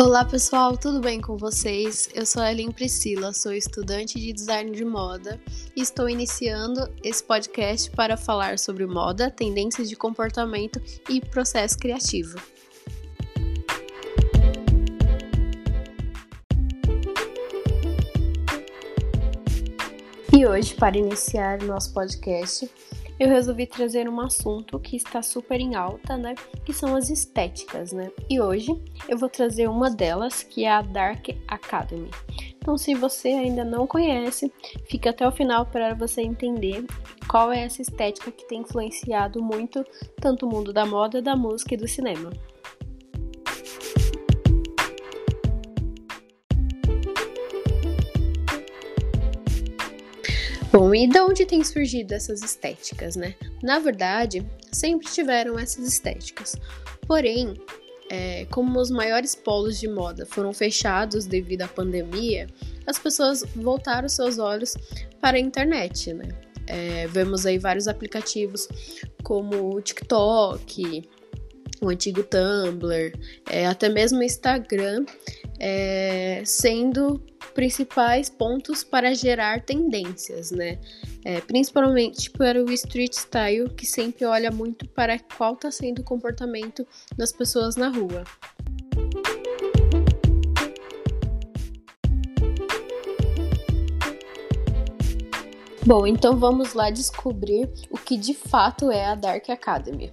Olá pessoal, tudo bem com vocês? Eu sou a Ellen Priscila, sou estudante de design de moda e estou iniciando esse podcast para falar sobre moda, tendências de comportamento e processo criativo. E hoje, para iniciar o nosso podcast, eu resolvi trazer um assunto que está super em alta, né? Que são as estéticas, né? E hoje eu vou trazer uma delas, que é a Dark Academy. Então, se você ainda não conhece, fica até o final para você entender qual é essa estética que tem influenciado muito tanto o mundo da moda, da música e do cinema. Bom, e de onde tem surgido essas estéticas, né? Na verdade, sempre tiveram essas estéticas. Porém, é, como os maiores polos de moda foram fechados devido à pandemia, as pessoas voltaram seus olhos para a internet, né? É, vemos aí vários aplicativos como o TikTok, o antigo Tumblr, é, até mesmo o Instagram, é, sendo principais pontos para gerar tendências, né? É, principalmente para o street style, que sempre olha muito para qual está sendo o comportamento das pessoas na rua. Bom, então vamos lá descobrir o que de fato é a Dark Academy.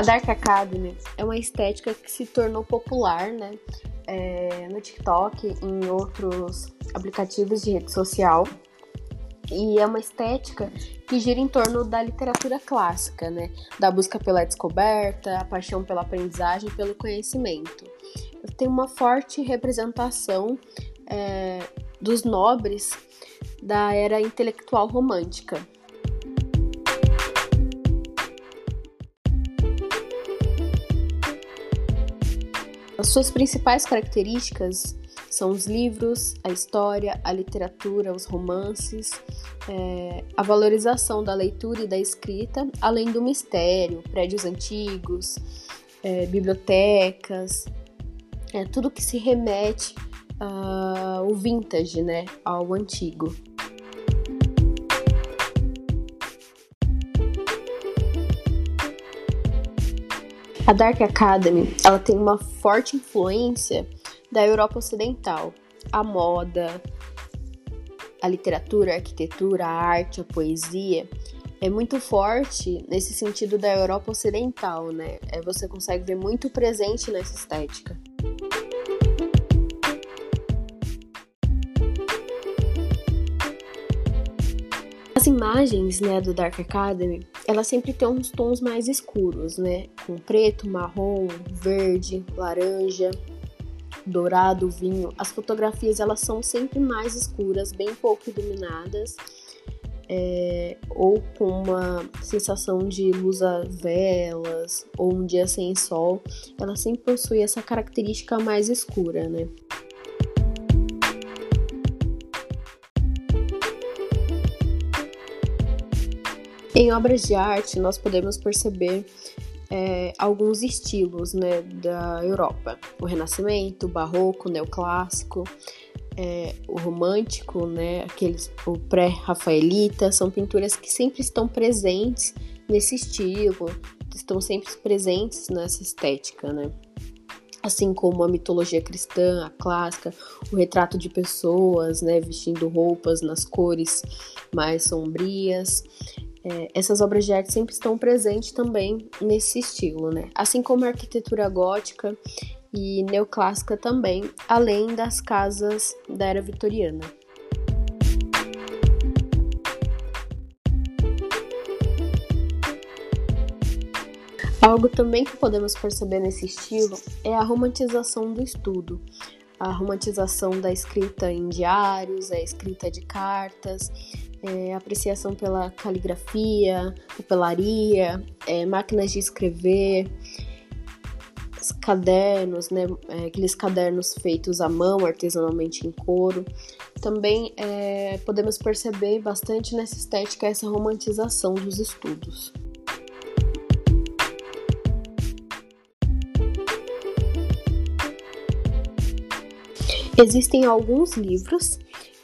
A Dark Academy é uma estética que se tornou popular, né? É, no TikTok e em outros aplicativos de rede social. E é uma estética que gira em torno da literatura clássica, né? Da busca pela descoberta, a paixão pela aprendizagem pelo conhecimento. Tem uma forte representação é, dos nobres da era intelectual romântica, As suas principais características são os livros, a história, a literatura, os romances, é, a valorização da leitura e da escrita, além do mistério, prédios antigos, é, bibliotecas, é, tudo que se remete ao vintage, né, ao antigo. A Dark Academy, ela tem uma forte influência da Europa Ocidental. A moda, a literatura, a arquitetura, a arte, a poesia é muito forte nesse sentido da Europa Ocidental, né? É, você consegue ver muito presente nessa estética. As imagens, né, do Dark Academy, ela sempre tem uns tons mais escuros, né, com preto, marrom, verde, laranja, dourado, vinho. As fotografias elas são sempre mais escuras, bem pouco iluminadas, é, ou com uma sensação de luz a velas, ou um dia sem sol. Ela sempre possui essa característica mais escura, né? Em obras de arte, nós podemos perceber é, alguns estilos né, da Europa: o Renascimento, o Barroco, o Neoclássico, é, o Romântico, né, aqueles, o pré-rafaelita, são pinturas que sempre estão presentes nesse estilo, estão sempre presentes nessa estética, né? Assim como a mitologia cristã, a clássica, o retrato de pessoas, né, vestindo roupas nas cores mais sombrias é, essas obras de arte sempre estão presentes também nesse estilo, né? Assim como a arquitetura gótica e neoclássica também, além das casas da era vitoriana. Algo também que podemos perceber nesse estilo é a romantização do estudo, a romantização da escrita em diários, a escrita de cartas, é, apreciação pela caligrafia, papelaria, é, máquinas de escrever, cadernos, né, é, aqueles cadernos feitos à mão, artesanalmente em couro. Também é, podemos perceber bastante nessa estética essa romantização dos estudos. Existem alguns livros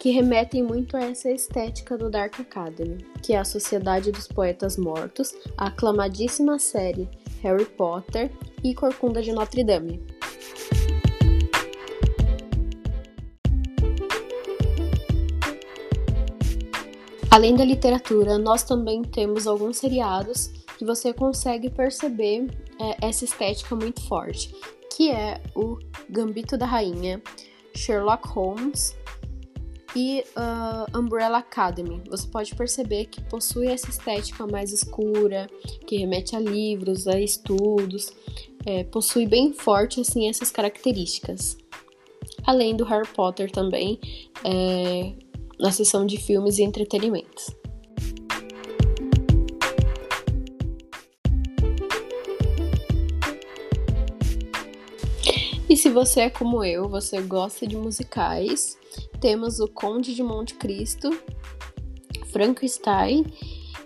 que remetem muito a essa estética do Dark Academy, que é a Sociedade dos Poetas Mortos, a aclamadíssima série Harry Potter e Corcunda de Notre Dame. Além da literatura, nós também temos alguns seriados que você consegue perceber é, essa estética muito forte, que é o Gambito da Rainha, Sherlock Holmes e uh, Umbrella Academy. Você pode perceber que possui essa estética mais escura, que remete a livros, a estudos, é, possui bem forte assim essas características. Além do Harry Potter também, é, na seção de filmes e entretenimentos. Você é como eu, você gosta de musicais, temos o Conde de Monte Cristo, Frankenstein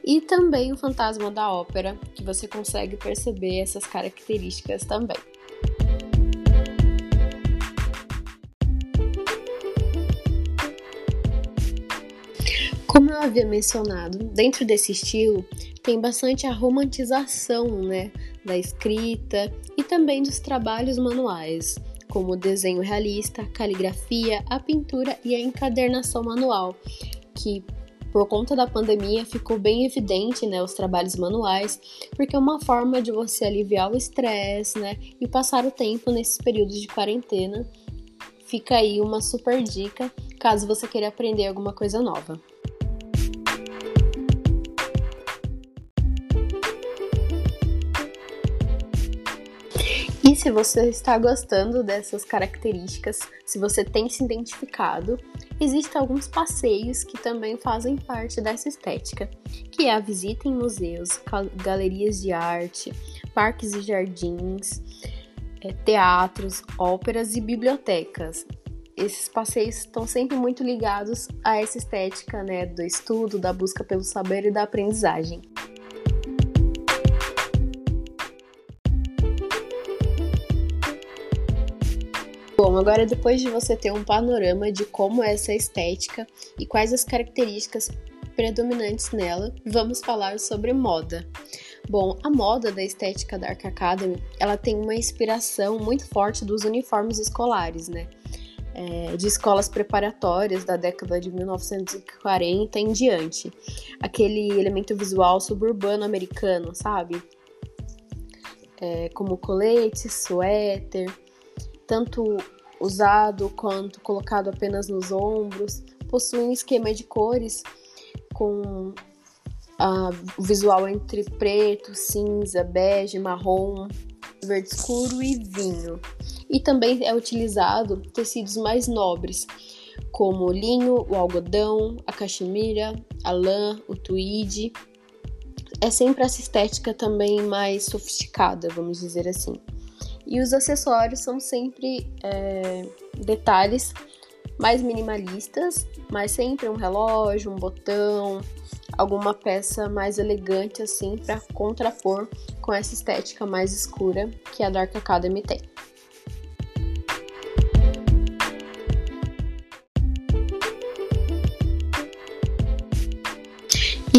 e também o Fantasma da Ópera, que você consegue perceber essas características também. Como eu havia mencionado, dentro desse estilo tem bastante a romantização né, da escrita e também dos trabalhos manuais, como o desenho realista, a caligrafia, a pintura e a encadernação manual, que por conta da pandemia ficou bem evidente, né, os trabalhos manuais, porque é uma forma de você aliviar o estresse, né, e passar o tempo nesses períodos de quarentena. Fica aí uma super dica caso você queira aprender alguma coisa nova. Se você está gostando dessas características, se você tem se identificado, existem alguns passeios que também fazem parte dessa estética, que é a visita em museus, galerias de arte, parques e jardins, é, teatros, óperas e bibliotecas. Esses passeios estão sempre muito ligados a essa estética né, do estudo, da busca pelo saber e da aprendizagem. Bom, agora depois de você ter um panorama de como é essa estética e quais as características predominantes nela, vamos falar sobre moda. Bom, a moda da estética da Arc Academy, ela tem uma inspiração muito forte dos uniformes escolares, né? É, de escolas preparatórias da década de 1940 em diante. Aquele elemento visual suburbano americano, sabe? É, como colete, suéter, tanto usado quanto colocado apenas nos ombros. Possui um esquema de cores com uh, o visual entre preto, cinza, bege, marrom, verde escuro e vinho. E também é utilizado tecidos mais nobres, como o linho, o algodão, a cachemira, a lã, o tweed. É sempre essa estética também mais sofisticada, vamos dizer assim. E os acessórios são sempre é, detalhes mais minimalistas, mas sempre um relógio, um botão, alguma peça mais elegante assim para contrapor com essa estética mais escura que a Dark Academy tem.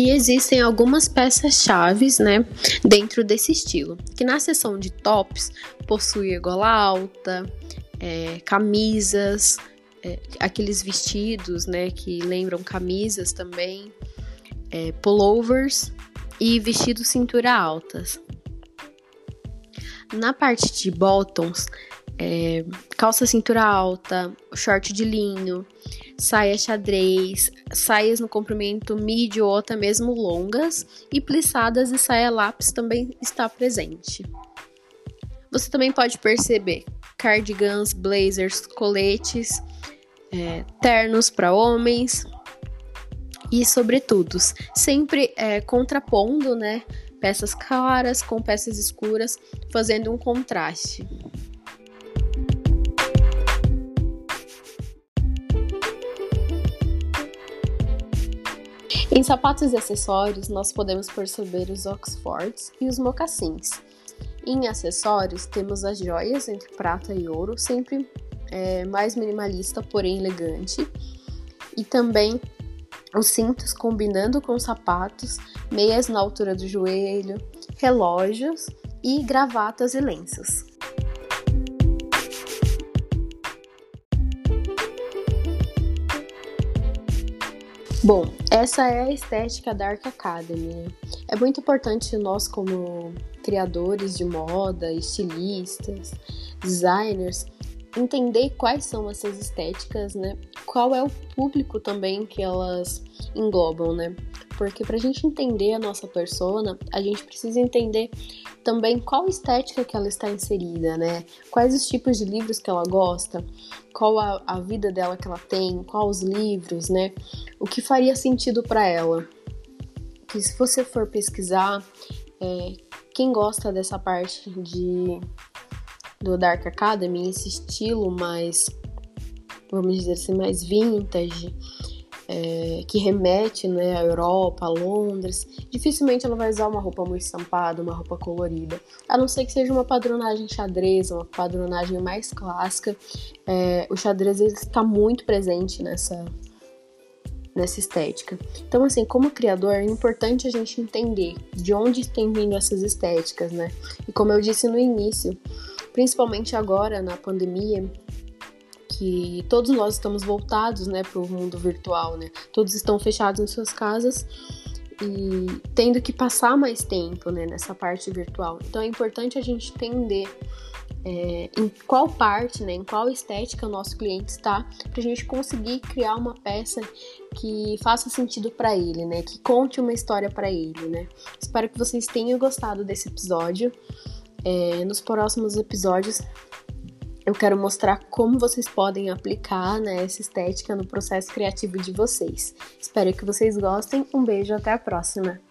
E existem algumas peças-chaves, né, dentro desse estilo, que na seção de tops possui gola alta, é, camisas, é, aqueles vestidos, né, que lembram camisas também, é, pullovers e vestidos cintura altas. Na parte de bottoms, é, calça cintura alta, short de linho, saia xadrez, saias no comprimento médio ou até mesmo longas e plissadas e saia lápis também está presente. Você também pode perceber cardigans, blazers, coletes, é, ternos para homens e sobretudo sempre é, contrapondo, né, peças claras com peças escuras, fazendo um contraste. Em sapatos e acessórios, nós podemos perceber os Oxfords e os mocassins. Em acessórios, temos as joias entre prata e ouro, sempre é, mais minimalista, porém elegante. E também os cintos combinando com sapatos, meias na altura do joelho, relógios e gravatas e lenços. Bom, essa é a estética da Arc Academy. Né? É muito importante nós, como criadores de moda, estilistas, designers, entender quais são essas estéticas, né? Qual é o público também que elas englobam, né? Porque para a gente entender a nossa persona, a gente precisa entender também qual estética que ela está inserida, né? Quais os tipos de livros que ela gosta, qual a, a vida dela que ela tem, quais os livros, né? O que faria sentido para ela. Que se você for pesquisar, é, quem gosta dessa parte de do Dark Academy, esse estilo mais, vamos dizer assim, mais vintage, é, que remete né, à Europa, a Londres, dificilmente ela vai usar uma roupa muito estampada, uma roupa colorida. A não ser que seja uma padronagem xadrez, uma padronagem mais clássica. É, o xadrez está muito presente nessa, nessa estética. Então, assim, como criador, é importante a gente entender de onde tem vindo essas estéticas, né? E como eu disse no início, principalmente agora na pandemia, que todos nós estamos voltados, né, para o mundo virtual, né? Todos estão fechados em suas casas e tendo que passar mais tempo, né, nessa parte virtual. Então é importante a gente entender é, em qual parte, né, em qual estética o nosso cliente está, para a gente conseguir criar uma peça que faça sentido para ele, né, que conte uma história para ele, né. Espero que vocês tenham gostado desse episódio. É, nos próximos episódios eu quero mostrar como vocês podem aplicar né, essa estética no processo criativo de vocês. Espero que vocês gostem. Um beijo, até a próxima!